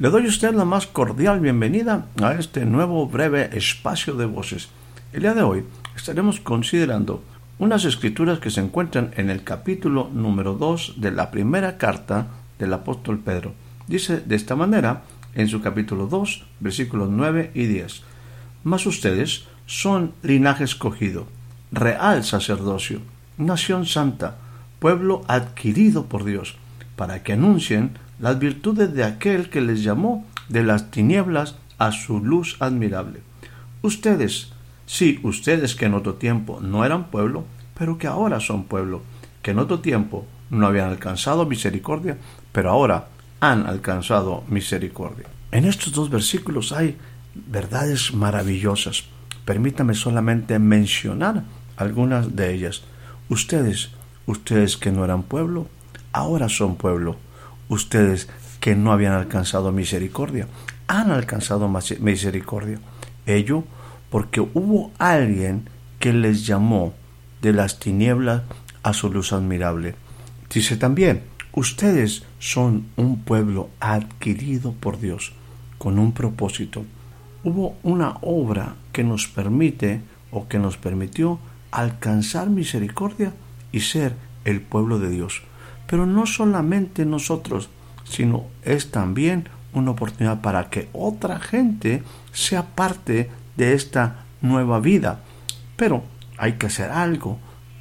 Le doy a usted la más cordial bienvenida a este nuevo breve espacio de voces. El día de hoy estaremos considerando unas escrituras que se encuentran en el capítulo número 2 de la primera carta del apóstol Pedro. Dice de esta manera en su capítulo 2, versículos 9 y 10. Mas ustedes son linaje escogido, real sacerdocio, nación santa, pueblo adquirido por Dios, para que anuncien las virtudes de aquel que les llamó de las tinieblas a su luz admirable. Ustedes, sí, ustedes que en otro tiempo no eran pueblo, pero que ahora son pueblo, que en otro tiempo no habían alcanzado misericordia, pero ahora han alcanzado misericordia. En estos dos versículos hay verdades maravillosas. Permítame solamente mencionar algunas de ellas. Ustedes, ustedes que no eran pueblo, ahora son pueblo ustedes que no habían alcanzado misericordia, han alcanzado misericordia. Ello porque hubo alguien que les llamó de las tinieblas a su luz admirable. Dice también, ustedes son un pueblo adquirido por Dios con un propósito. Hubo una obra que nos permite o que nos permitió alcanzar misericordia y ser el pueblo de Dios. Pero no solamente nosotros, sino es también una oportunidad para que otra gente sea parte de esta nueva vida. Pero hay que hacer algo.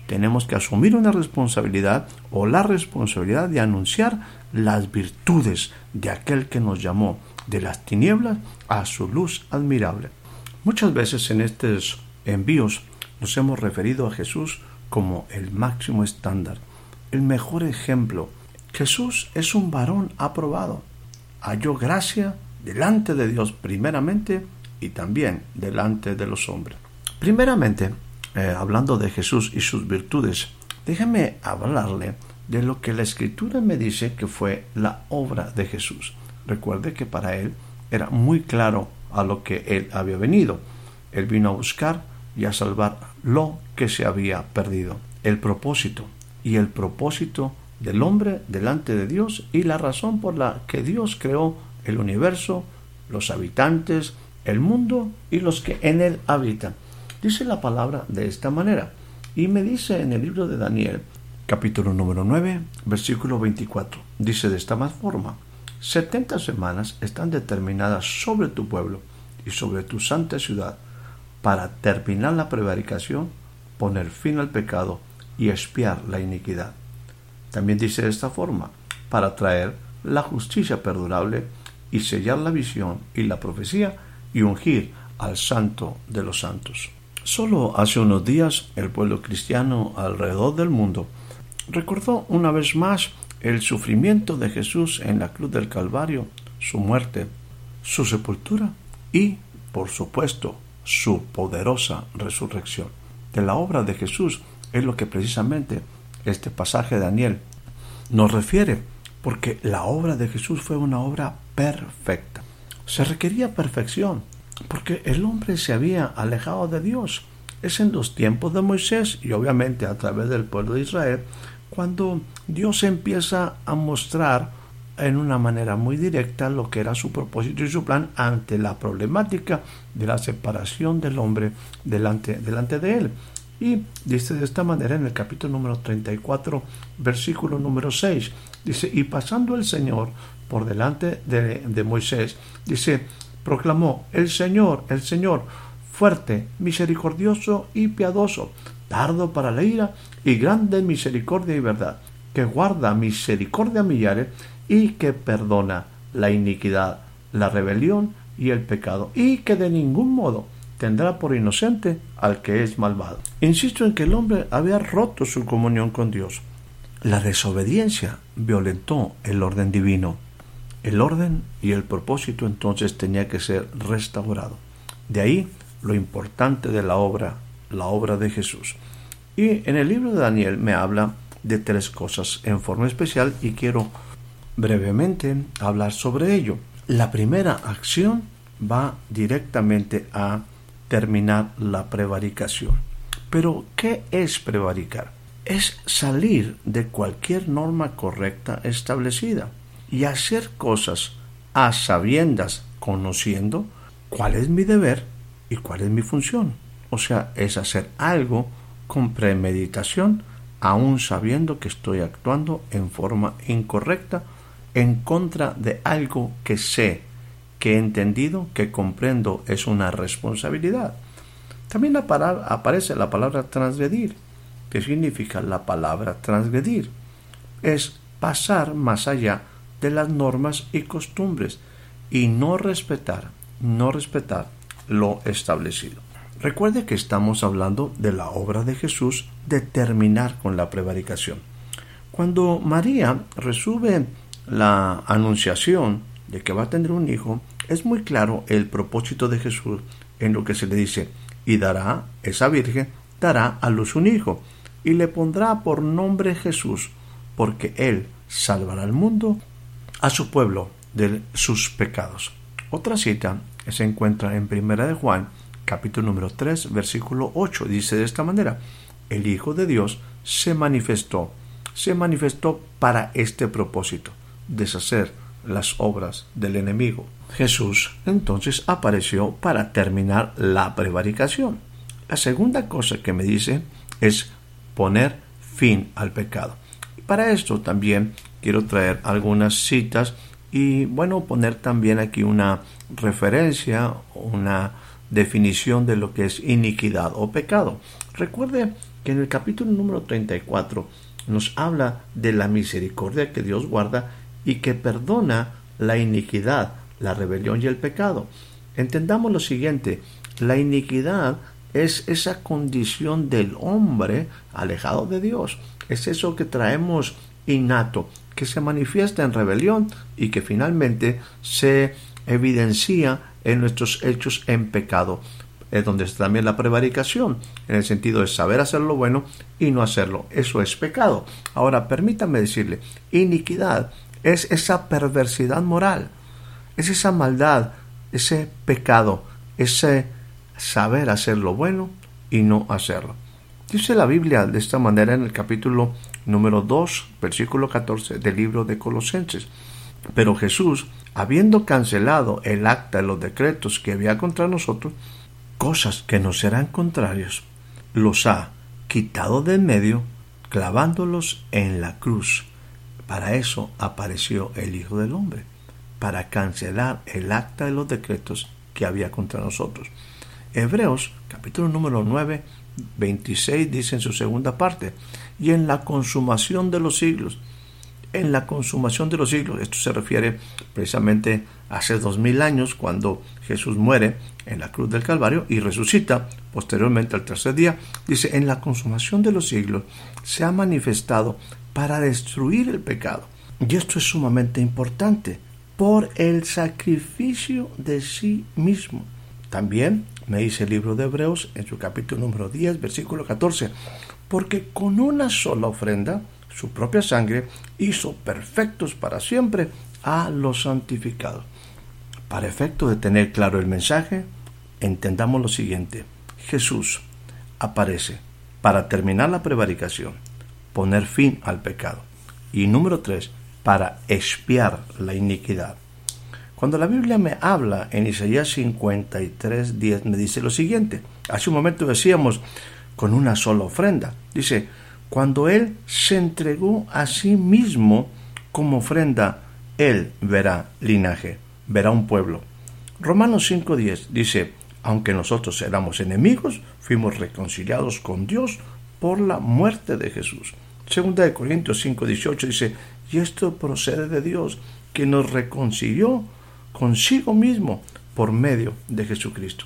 Tenemos que asumir una responsabilidad o la responsabilidad de anunciar las virtudes de aquel que nos llamó de las tinieblas a su luz admirable. Muchas veces en estos envíos nos hemos referido a Jesús como el máximo estándar el mejor ejemplo. Jesús es un varón aprobado. Halló gracia delante de Dios primeramente y también delante de los hombres. Primeramente, eh, hablando de Jesús y sus virtudes, déjeme hablarle de lo que la escritura me dice que fue la obra de Jesús. Recuerde que para él era muy claro a lo que él había venido. Él vino a buscar y a salvar lo que se había perdido. El propósito y el propósito del hombre delante de Dios y la razón por la que Dios creó el universo, los habitantes, el mundo y los que en él habitan. Dice la palabra de esta manera y me dice en el libro de Daniel, capítulo número 9, versículo 24, dice de esta más forma, setenta semanas están determinadas sobre tu pueblo y sobre tu santa ciudad para terminar la prevaricación, poner fin al pecado y expiar la iniquidad. También dice de esta forma, para traer la justicia perdurable y sellar la visión y la profecía y ungir al santo de los santos. Solo hace unos días el pueblo cristiano alrededor del mundo recordó una vez más el sufrimiento de Jesús en la cruz del Calvario, su muerte, su sepultura y, por supuesto, su poderosa resurrección. De la obra de Jesús es lo que precisamente este pasaje de Daniel nos refiere, porque la obra de Jesús fue una obra perfecta. Se requería perfección, porque el hombre se había alejado de Dios. Es en los tiempos de Moisés y obviamente a través del pueblo de Israel cuando Dios empieza a mostrar en una manera muy directa lo que era su propósito y su plan ante la problemática de la separación del hombre delante, delante de él. Y dice de esta manera en el capítulo número 34, versículo número 6, dice, y pasando el Señor por delante de, de Moisés, dice, proclamó, el Señor, el Señor, fuerte, misericordioso y piadoso, tardo para la ira y grande misericordia y verdad, que guarda misericordia a millares y que perdona la iniquidad, la rebelión y el pecado, y que de ningún modo tendrá por inocente al que es malvado. Insisto en que el hombre había roto su comunión con Dios. La desobediencia violentó el orden divino. El orden y el propósito entonces tenía que ser restaurado. De ahí lo importante de la obra, la obra de Jesús. Y en el libro de Daniel me habla de tres cosas en forma especial y quiero brevemente hablar sobre ello. La primera acción va directamente a terminar la prevaricación. Pero, ¿qué es prevaricar? Es salir de cualquier norma correcta establecida y hacer cosas a sabiendas, conociendo cuál es mi deber y cuál es mi función. O sea, es hacer algo con premeditación, aun sabiendo que estoy actuando en forma incorrecta en contra de algo que sé que he entendido, que comprendo es una responsabilidad. También aparece la palabra transgredir. ¿Qué significa la palabra transgredir? Es pasar más allá de las normas y costumbres y no respetar, no respetar lo establecido. Recuerde que estamos hablando de la obra de Jesús de terminar con la prevaricación. Cuando María resume la anunciación de que va a tener un hijo, es muy claro el propósito de Jesús en lo que se le dice, y dará, esa virgen, dará a luz un hijo, y le pondrá por nombre Jesús, porque él salvará al mundo, a su pueblo, de sus pecados. Otra cita se encuentra en Primera de Juan, capítulo número 3, versículo 8, dice de esta manera, el Hijo de Dios se manifestó, se manifestó para este propósito, deshacer las obras del enemigo. Jesús entonces apareció para terminar la prevaricación. La segunda cosa que me dice es poner fin al pecado. Y para esto también quiero traer algunas citas y bueno, poner también aquí una referencia, una definición de lo que es iniquidad o pecado. Recuerde que en el capítulo número 34 nos habla de la misericordia que Dios guarda y que perdona la iniquidad, la rebelión y el pecado. Entendamos lo siguiente, la iniquidad es esa condición del hombre alejado de Dios, es eso que traemos innato, que se manifiesta en rebelión y que finalmente se evidencia en nuestros hechos en pecado. Es donde está también la prevaricación, en el sentido de saber hacer lo bueno y no hacerlo. Eso es pecado. Ahora, permítame decirle, iniquidad es esa perversidad moral, es esa maldad, ese pecado, ese saber hacer lo bueno y no hacerlo. Dice la Biblia de esta manera en el capítulo número 2, versículo 14 del libro de Colosenses. Pero Jesús, habiendo cancelado el acta de los decretos que había contra nosotros, cosas que nos serán contrarios, los ha quitado de en medio, clavándolos en la cruz para eso apareció el Hijo del Hombre, para cancelar el acta de los decretos que había contra nosotros. Hebreos capítulo número 9, 26 dice en su segunda parte, y en la consumación de los siglos, en la consumación de los siglos, esto se refiere precisamente a hace dos mil años cuando Jesús muere en la cruz del Calvario y resucita posteriormente al tercer día, dice, en la consumación de los siglos se ha manifestado para destruir el pecado. Y esto es sumamente importante, por el sacrificio de sí mismo. También me dice el libro de Hebreos en su capítulo número 10, versículo 14, porque con una sola ofrenda, su propia sangre, hizo perfectos para siempre a los santificados. Para efecto de tener claro el mensaje, entendamos lo siguiente. Jesús aparece para terminar la prevaricación poner fin al pecado. Y número tres, para expiar la iniquidad. Cuando la Biblia me habla en Isaías 53, 10, me dice lo siguiente. Hace un momento decíamos, con una sola ofrenda. Dice, cuando Él se entregó a sí mismo como ofrenda, Él verá linaje, verá un pueblo. Romanos 5.10 dice, aunque nosotros éramos enemigos, fuimos reconciliados con Dios por la muerte de Jesús. Segunda de Corintios 5, 18 dice, y esto procede de Dios, que nos reconcilió consigo mismo por medio de Jesucristo.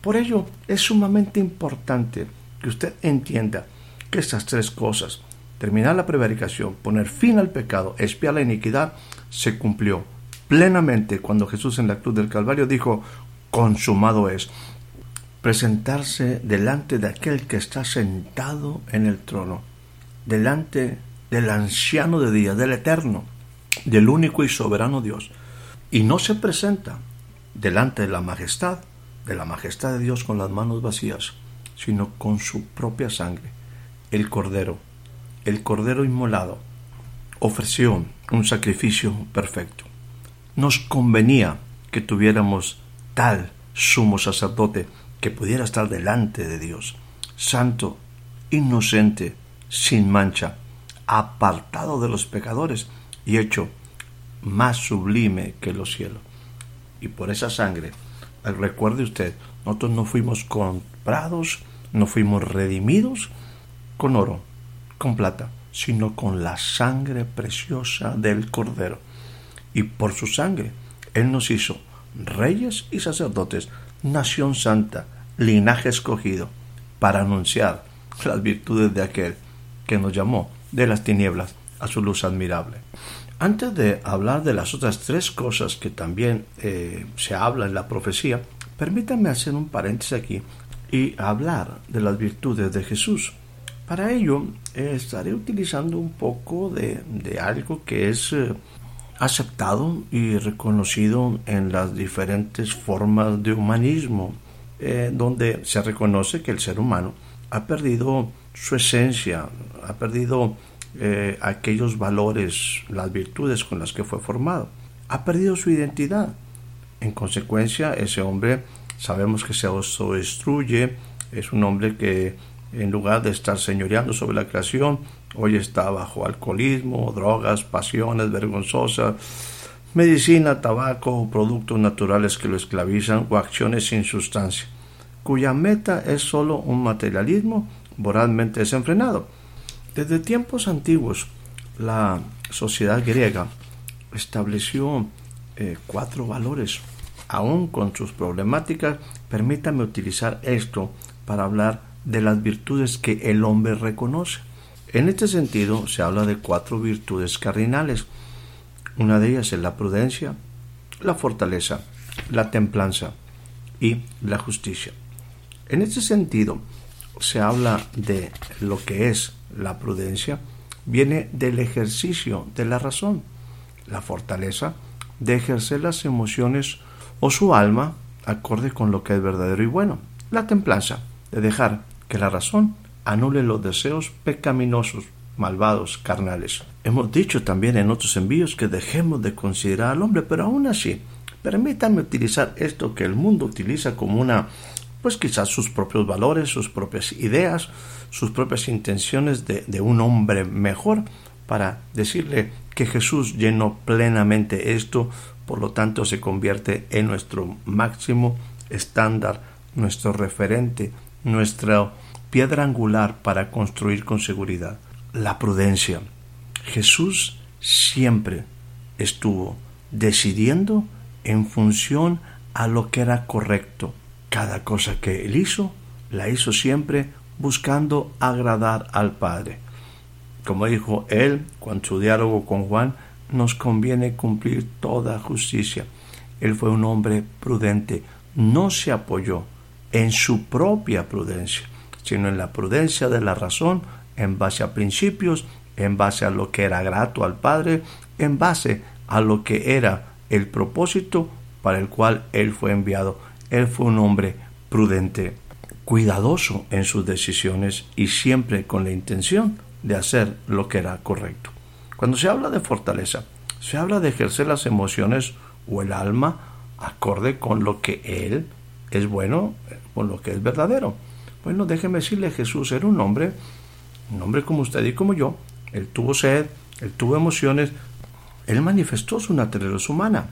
Por ello es sumamente importante que usted entienda que estas tres cosas, terminar la prevaricación, poner fin al pecado, expiar la iniquidad, se cumplió plenamente cuando Jesús en la cruz del Calvario dijo, consumado es. Presentarse delante de aquel que está sentado en el trono, delante del anciano de día, del eterno, del único y soberano Dios, y no se presenta delante de la majestad, de la majestad de Dios con las manos vacías, sino con su propia sangre. El Cordero, el Cordero inmolado, ofreció un sacrificio perfecto. Nos convenía que tuviéramos tal sumo sacerdote que pudiera estar delante de Dios, santo, inocente, sin mancha, apartado de los pecadores y hecho más sublime que los cielos. Y por esa sangre, recuerde usted, nosotros no fuimos comprados, no fuimos redimidos con oro, con plata, sino con la sangre preciosa del Cordero. Y por su sangre, Él nos hizo reyes y sacerdotes, nación santa, linaje escogido, para anunciar las virtudes de aquel que nos llamó de las tinieblas a su luz admirable. Antes de hablar de las otras tres cosas que también eh, se habla en la profecía, permítanme hacer un paréntesis aquí y hablar de las virtudes de Jesús. Para ello eh, estaré utilizando un poco de, algo que es eh, aceptado y reconocido en las diferentes formas de humanismo, donde se reconoce que el ser humano ha perdido su esencia, ha perdido eh, aquellos valores, las virtudes con las que fue formado. Ha perdido su identidad. En consecuencia, ese hombre sabemos que se autodestruye, es un hombre que en lugar de estar señoreando sobre la creación, hoy está bajo alcoholismo, drogas, pasiones vergonzosas, medicina, tabaco, productos naturales que lo esclavizan o acciones sin sustancia, cuya meta es solo un materialismo moralmente desenfrenado. Desde tiempos antiguos, la sociedad griega estableció eh, cuatro valores. Aún con sus problemáticas, permítame utilizar esto para hablar de las virtudes que el hombre reconoce. En este sentido, se habla de cuatro virtudes cardinales. Una de ellas es la prudencia, la fortaleza, la templanza y la justicia. En este sentido, se habla de lo que es la prudencia, viene del ejercicio de la razón, la fortaleza de ejercer las emociones o su alma acorde con lo que es verdadero y bueno, la templanza de dejar que la razón anule los deseos pecaminosos, malvados, carnales. Hemos dicho también en otros envíos que dejemos de considerar al hombre, pero aún así, permítanme utilizar esto que el mundo utiliza como una pues quizás sus propios valores, sus propias ideas, sus propias intenciones de, un hombre mejor, para decirle que Jesús llenó plenamente esto, por lo tanto se convierte en nuestro máximo estándar, nuestro referente, nuestra piedra angular para construir con seguridad. La prudencia. Jesús siempre estuvo decidiendo en función a lo que era correcto, cada cosa que él hizo, la hizo siempre buscando agradar al Padre. Como dijo él, cuando su diálogo con Juan, nos conviene cumplir toda justicia. Él fue un hombre prudente, no se apoyó en su propia prudencia, sino en la prudencia de la razón, en base a principios, en base a lo que era grato al Padre, en base a lo que era el propósito para el cual él fue enviado. Él fue un hombre prudente, cuidadoso en sus decisiones y siempre con la intención de hacer lo que era correcto. Cuando se habla de fortaleza, se habla de ejercer las emociones o el alma acorde con lo que Él es bueno, con lo que es verdadero. Bueno, déjeme decirle, Jesús era un hombre, un hombre como usted y como yo. Él tuvo sed, él tuvo emociones, él manifestó su naturaleza humana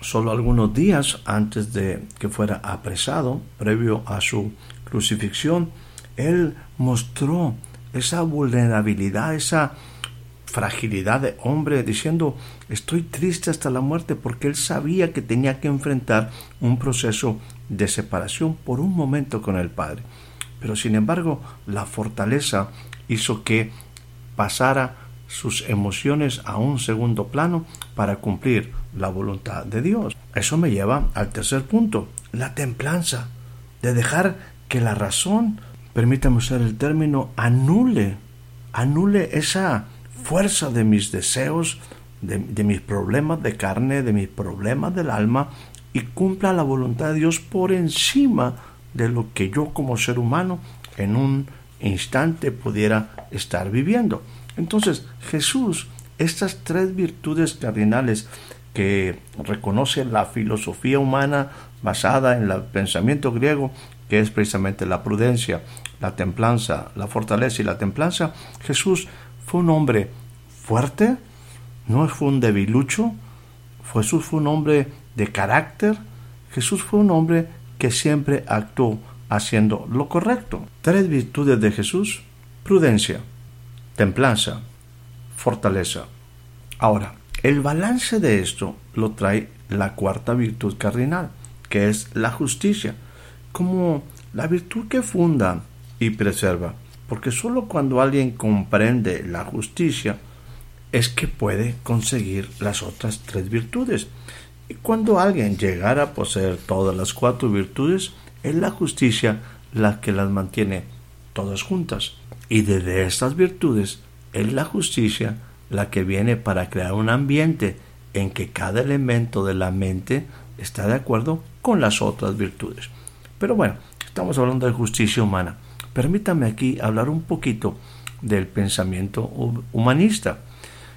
solo algunos días antes de que fuera apresado, previo a su crucifixión, él mostró esa vulnerabilidad, esa fragilidad de hombre, diciendo, estoy triste hasta la muerte, porque él sabía que tenía que enfrentar un proceso de separación por un momento con el Padre. Pero sin embargo, la fortaleza hizo que pasara sus emociones a un segundo plano para cumplir la voluntad de Dios. Eso me lleva al tercer punto, la templanza, de dejar que la razón, permítame usar el término, anule, anule esa fuerza de mis deseos, de, de mis problemas de carne, de mis problemas del alma, y cumpla la voluntad de Dios por encima de lo que yo como ser humano en un instante pudiera estar viviendo. Entonces Jesús, estas tres virtudes cardinales que reconoce la filosofía humana basada en el pensamiento griego, que es precisamente la prudencia, la templanza, la fortaleza y la templanza, Jesús fue un hombre fuerte, no fue un debilucho, Jesús fue un hombre de carácter, Jesús fue un hombre que siempre actuó haciendo lo correcto. Tres virtudes de Jesús, prudencia, templanza, fortaleza. Ahora, el balance de esto lo trae la cuarta virtud cardinal, que es la justicia, como la virtud que funda y preserva, porque sólo cuando alguien comprende la justicia es que puede conseguir las otras tres virtudes. Y cuando alguien llegara a poseer todas las cuatro virtudes, es la justicia la que las mantiene todas juntas. Y desde estas virtudes es la justicia la que viene para crear un ambiente en que cada elemento de la mente está de acuerdo con las otras virtudes. Pero bueno, estamos hablando de justicia humana. Permítame aquí hablar un poquito del pensamiento humanista.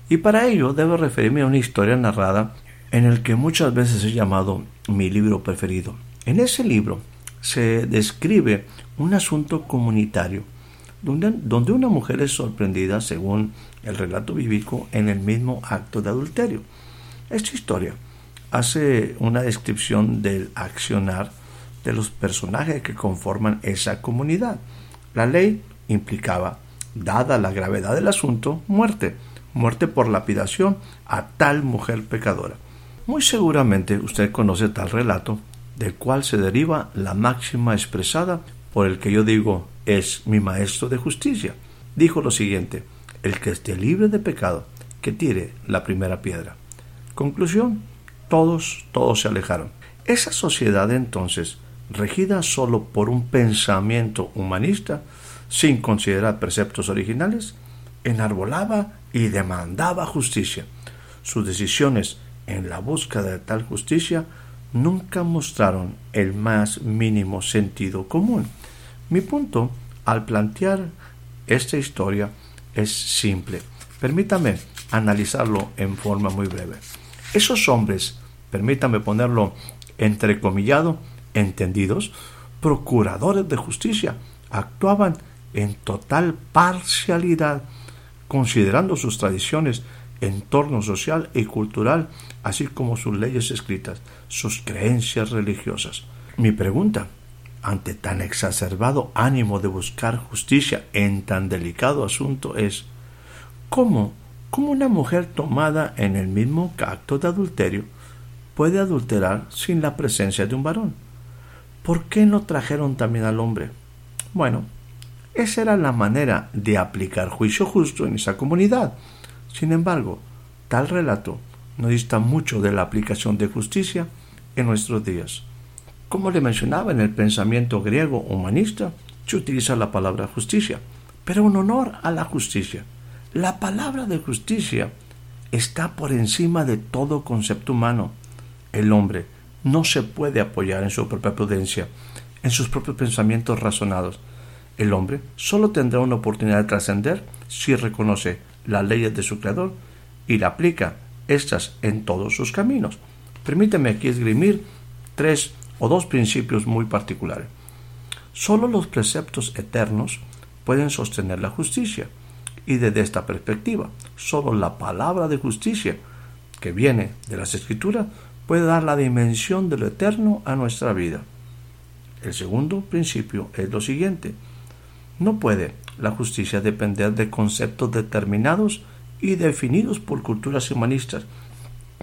Y para ello debo referirme a una historia narrada en el que muchas veces he llamado mi libro preferido. En ese libro se describe un asunto comunitario donde, una mujer es sorprendida, según el relato bíblico, en el mismo acto de adulterio. Esta historia hace una descripción del accionar de los personajes que conforman esa comunidad. La ley implicaba, dada la gravedad del asunto, muerte, muerte por lapidación a tal mujer pecadora. Muy seguramente usted conoce tal relato, del cual se deriva la máxima expresada por el que yo digo es mi maestro de justicia. Dijo lo siguiente, el que esté libre de pecado, que tire la primera piedra. Conclusión, todos, todos se alejaron. Esa sociedad entonces, regida solo por un pensamiento humanista, sin considerar preceptos originales, enarbolaba y demandaba justicia. Sus decisiones en la búsqueda de tal justicia nunca mostraron el más mínimo sentido común. Mi punto al plantear esta historia es simple. Permítame analizarlo en forma muy breve. Esos hombres, permítame ponerlo entrecomillado, entendidos, procuradores de justicia, actuaban en total parcialidad, considerando sus tradiciones, entorno social y cultural, así como sus leyes escritas, sus creencias religiosas. Mi pregunta, ante tan exacerbado ánimo de buscar justicia en tan delicado asunto es ¿cómo, cómo una mujer tomada en el mismo acto de adulterio puede adulterar sin la presencia de un varón? ¿Por qué no trajeron también al hombre? Bueno, esa era la manera de aplicar juicio justo en esa comunidad. Sin embargo, tal relato no dista mucho de la aplicación de justicia en nuestros días. Como le mencionaba en el pensamiento griego humanista, se utiliza la palabra justicia, pero en honor a la justicia. La palabra de justicia está por encima de todo concepto humano. El hombre no se puede apoyar en su propia prudencia, en sus propios pensamientos razonados. El hombre solo tendrá una oportunidad de trascender si reconoce las leyes de su Creador y la aplica estas en todos sus caminos. Permíteme aquí esgrimir tres o dos principios muy particulares. Solo los preceptos eternos pueden sostener la justicia. Y desde esta perspectiva, solo la palabra de justicia que viene de las escrituras puede dar la dimensión de lo eterno a nuestra vida. El segundo principio es lo siguiente. No puede la justicia depender de conceptos determinados y definidos por culturas humanistas,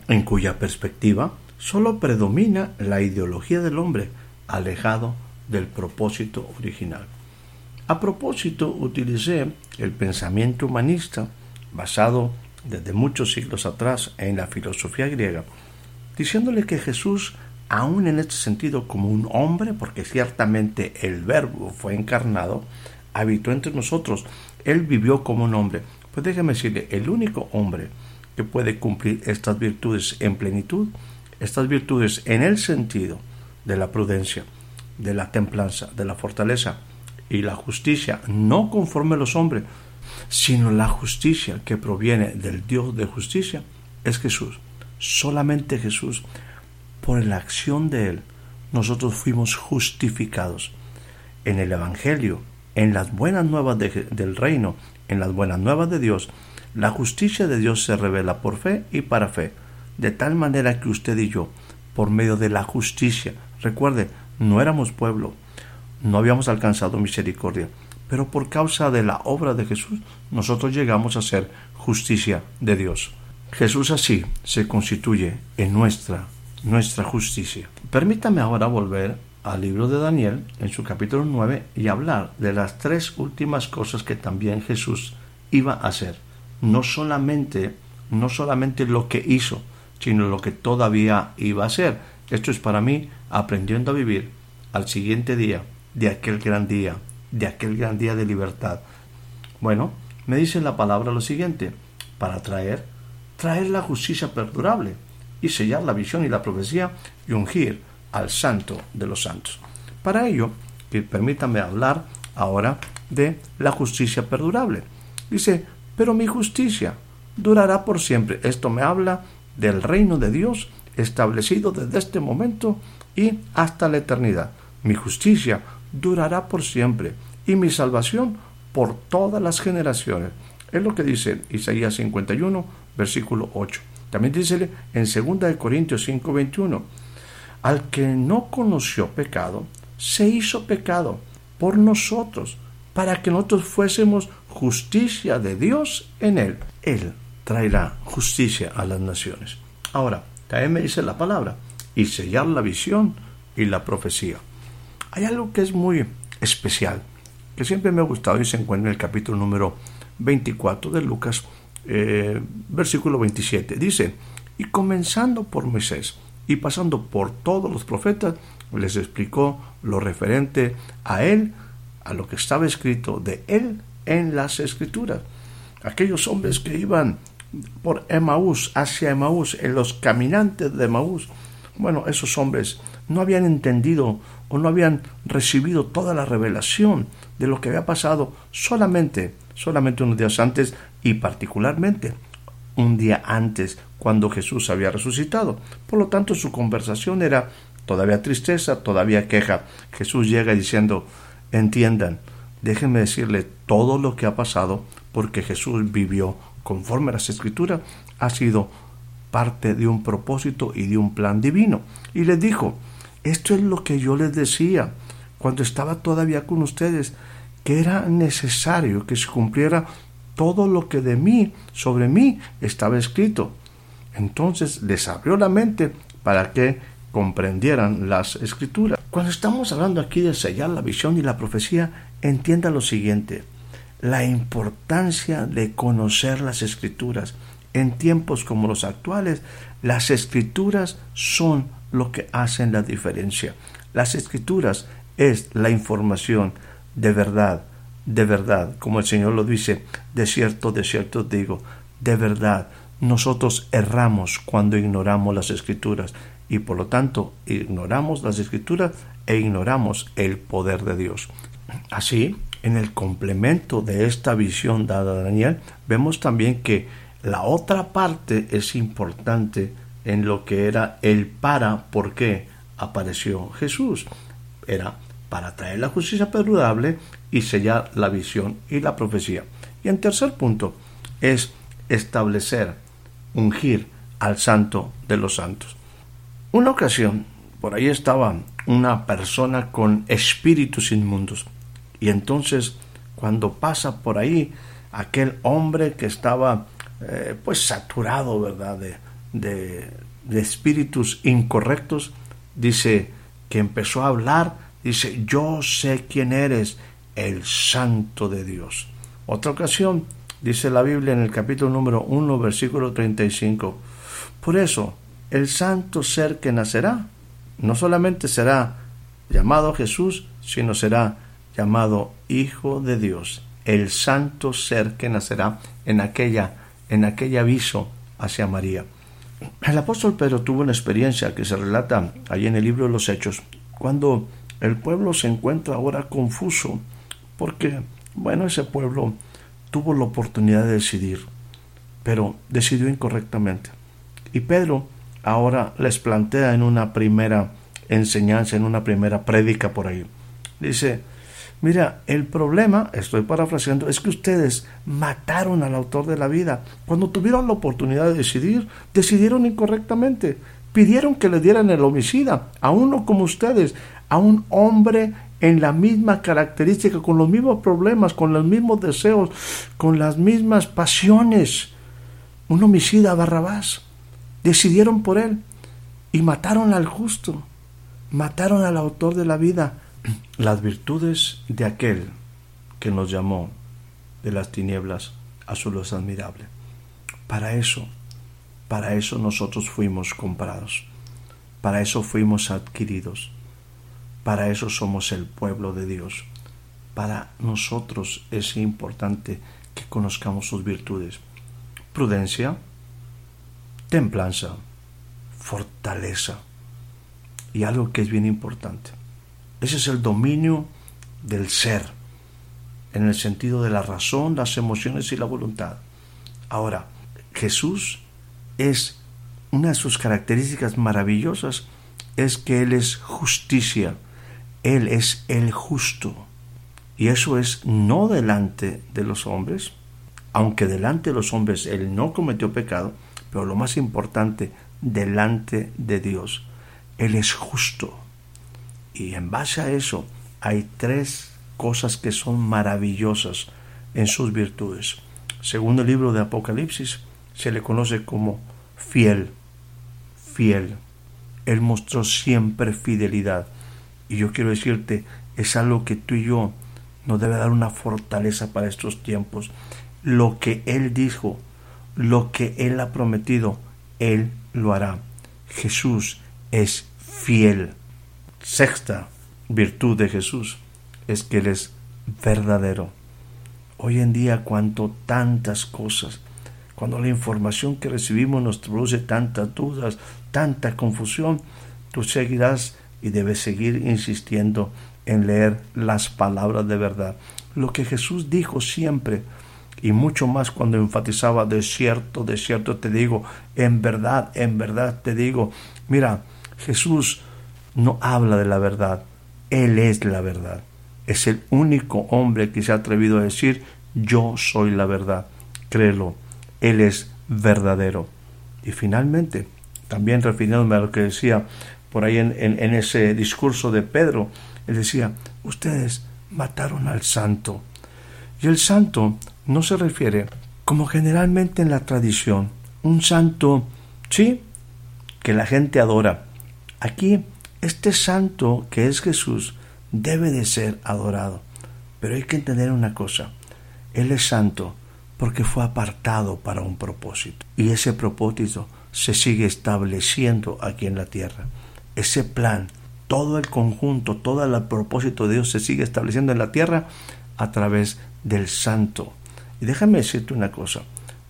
en cuya perspectiva solo predomina la ideología del hombre, alejado del propósito original. A propósito, utilicé el pensamiento humanista basado desde muchos siglos atrás en la filosofía griega, diciéndole que Jesús, aún en este sentido como un hombre, porque ciertamente el verbo fue encarnado, habitó entre nosotros, él vivió como un hombre. Pues déjeme decirle, el único hombre que puede cumplir estas virtudes en plenitud, estas virtudes en el sentido de la prudencia, de la templanza, de la fortaleza y la justicia, no conforme los hombres, sino la justicia que proviene del Dios de justicia, es Jesús. Solamente Jesús, por la acción de Él, nosotros fuimos justificados. En el Evangelio, en las buenas nuevas del reino, en las buenas nuevas de Dios, la justicia de Dios se revela por fe y para fe, de tal manera que usted y yo, por medio de la justicia, recuerde, no éramos pueblo, no habíamos alcanzado misericordia, pero por causa de la obra de Jesús nosotros llegamos a ser justicia de Dios. Jesús así se constituye en nuestra, nuestra justicia. Permítame ahora volver al libro de Daniel en su capítulo 9 y hablar de las tres últimas cosas que también Jesús iba a hacer. No solamente, no solamente lo que hizo, sino lo que todavía iba a hacer. Esto es para mí aprendiendo a vivir al siguiente día de aquel gran día, de aquel gran día de libertad. Bueno, me dice la palabra lo siguiente, para traer, traer la justicia perdurable y sellar la visión y la profecía y ungir al santo de los santos. Para ello, que permítanme hablar ahora de la justicia perdurable. Dice, pero mi justicia durará por siempre. Esto me habla del reino de Dios establecido desde este momento y hasta la eternidad. Mi justicia durará por siempre y mi salvación por todas las generaciones. Es lo que dice Isaías 51, versículo 8. También dice en 2 Corintios 5, 21, al que no conoció pecado, se hizo pecado por nosotros, para que nosotros fuésemos justicia de Dios en él. Él traerá justicia a las naciones. Ahora, también me dice la palabra, y sellar la visión y la profecía. Hay algo que es muy especial, que siempre me ha gustado y se encuentra en el capítulo número 24 de Lucas, eh, versículo 27. Dice, y comenzando por Moisés y pasando por todos los profetas, les explicó lo referente a él, a lo que estaba escrito de él en las escrituras. Aquellos hombres que iban por Emaús, hacia Emaús, en los caminantes de Emaús, bueno, esos hombres no habían entendido o no habían recibido toda la revelación de lo que había pasado solamente, solamente unos días antes y particularmente un día antes cuando Jesús había resucitado. Por lo tanto, su conversación era todavía tristeza, todavía queja. Jesús llega diciendo, entiendan, déjenme decirle todo lo que ha pasado porque Jesús vivió conforme a las escrituras, ha sido parte de un propósito y de un plan divino. Y les dijo, esto es lo que yo les decía cuando estaba todavía con ustedes, que era necesario que se cumpliera todo lo que de mí, sobre mí, estaba escrito. Entonces les abrió la mente para que comprendieran las escrituras. Cuando estamos hablando aquí de sellar la visión y la profecía, entienda lo siguiente, la importancia de conocer las escrituras. En tiempos como los actuales, las escrituras son lo que hacen la diferencia. Las escrituras es la información de verdad, de verdad, como el Señor lo dice, de cierto, de cierto digo, de verdad. Nosotros erramos cuando ignoramos las escrituras y por lo tanto ignoramos las escrituras e ignoramos el poder de Dios. Así, en el complemento de esta visión dada a Daniel, vemos también que la otra parte es importante en lo que era el para por qué apareció Jesús. Era para traer la justicia perdurable y sellar la visión y la profecía. Y en tercer punto es establecer, ungir al santo de los santos. Una ocasión, por ahí estaba una persona con espíritus inmundos. Y entonces, cuando pasa por ahí aquel hombre que estaba eh, pues saturado, ¿verdad?, de, de, espíritus incorrectos, dice que empezó a hablar, dice, yo sé quién eres, el santo de Dios. Otra ocasión, dice la Biblia en el capítulo número 1, versículo 35, por eso, el santo ser que nacerá, no solamente será llamado Jesús, sino será llamado Hijo de Dios, el santo ser que nacerá en aquella en aquel aviso hacia María. El apóstol Pedro tuvo una experiencia que se relata allí en el libro de los Hechos, cuando el pueblo se encuentra ahora confuso, porque, bueno, ese pueblo tuvo la oportunidad de decidir, pero decidió incorrectamente. Y Pedro ahora les plantea en una primera enseñanza, en una primera prédica por ahí. Dice, mira, el problema, estoy parafraseando, es que ustedes mataron al autor de la vida. Cuando tuvieron la oportunidad de decidir, decidieron incorrectamente. Pidieron que le dieran el homicida a uno como ustedes, a un hombre en la misma característica, con los mismos problemas, con los mismos deseos, con las mismas pasiones. Un homicida Barrabás. Decidieron por él y mataron al justo mataron al autor de la vida. Las virtudes de aquel que nos llamó de las tinieblas a su luz admirable. Para eso, para eso nosotros fuimos comprados, para eso fuimos adquiridos, para eso somos el pueblo de Dios. Para nosotros es importante que conozcamos sus virtudes. Prudencia, templanza, fortaleza y algo que es bien importante. Ese es el dominio del ser, en el sentido de la razón, las emociones y la voluntad. Ahora, Jesús es una de sus características maravillosas es que Él es justicia, Él es el justo. Y eso es no delante de los hombres, aunque delante de los hombres Él no cometió pecado, pero lo más importante, delante de Dios. Él es justo. Y en base a eso hay tres cosas que son maravillosas en sus virtudes. Según el libro de Apocalipsis, se le conoce como fiel, fiel. Él mostró siempre fidelidad. Y yo quiero decirte, es algo que tú y yo nos debe dar una fortaleza para estos tiempos. Lo que Él dijo, lo que Él ha prometido, Él lo hará. Jesús es fiel. Sexta virtud de Jesús es que Él es verdadero. Hoy en día, cuanto tantas cosas, cuando la información que recibimos nos produce tantas dudas, tanta confusión, tú seguirás y debes seguir insistiendo en leer las palabras de verdad. Lo que Jesús dijo siempre, y mucho más cuando enfatizaba de cierto, de cierto te digo, en verdad, en verdad te digo, mira, Jesús no habla de la verdad, Él es la verdad. Es el único hombre que se ha atrevido a decir, yo soy la verdad. Créelo, Él es verdadero. Y finalmente, también refiriéndome a lo que decía por ahí en, en ese discurso de Pedro, él decía, ustedes mataron al santo. Y el santo no se refiere, como generalmente en la tradición, un santo, sí, que la gente adora, Aquí, este santo que es Jesús debe de ser adorado. Pero hay que entender una cosa. Él es santo porque fue apartado para un propósito. Y ese propósito se sigue estableciendo aquí en la tierra. Ese plan, todo el conjunto, todo el propósito de Dios se sigue estableciendo en la tierra a través del santo. Y déjame decirte una cosa.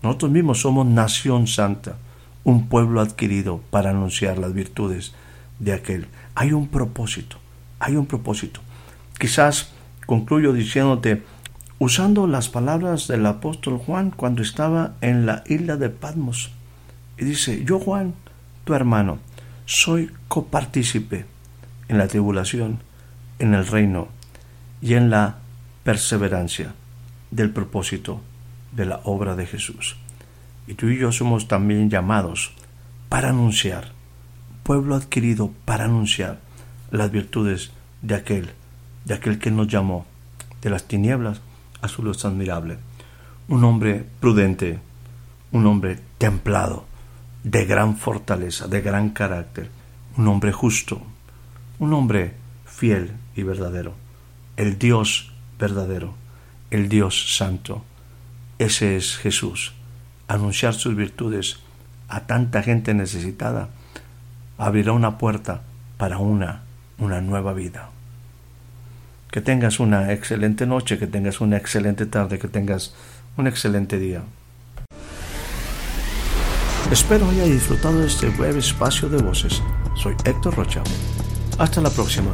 Nosotros mismos somos nación santa, un pueblo adquirido para anunciar las virtudes de aquel. Hay un propósito, hay un propósito. Quizás concluyo diciéndote, usando las palabras del apóstol Juan cuando estaba en la isla de Patmos. Y dice, yo Juan, tu hermano, soy copartícipe en la tribulación, en el reino y en la perseverancia del propósito de la obra de Jesús. Y tú y yo somos también llamados para anunciar pueblo adquirido para anunciar las virtudes de aquel, de aquel que nos llamó de las tinieblas a su luz admirable. Un hombre prudente, un hombre templado, de gran fortaleza, de gran carácter, un hombre justo, un hombre fiel y verdadero, el Dios verdadero, el Dios santo. Ese es Jesús. Anunciar sus virtudes a tanta gente necesitada abrirá una puerta para una, una nueva vida. Que tengas una excelente noche, que tengas una excelente tarde, que tengas un excelente día. Espero haya disfrutado de este breve espacio de voces. Soy Héctor Rocha. Hasta la próxima.